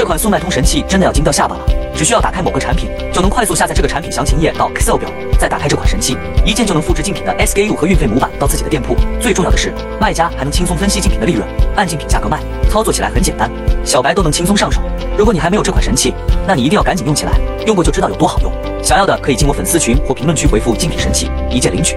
这款速卖通神器真的要惊掉下巴了只需要打开某个产品就能快速下载这个产品详情页到 excel 表再打开这款神器一键就能复制竞品的 sku 和运费模板到自己的店铺。最重要的是卖家还能轻松分析竞品的利润按竞品价格卖操作起来很简单小白都能轻松上手。如果你还没有这款神器那你一定要赶紧用起来用过就知道有多好用。想要的可以进我粉丝群或评论区回复竞品神器一键领取。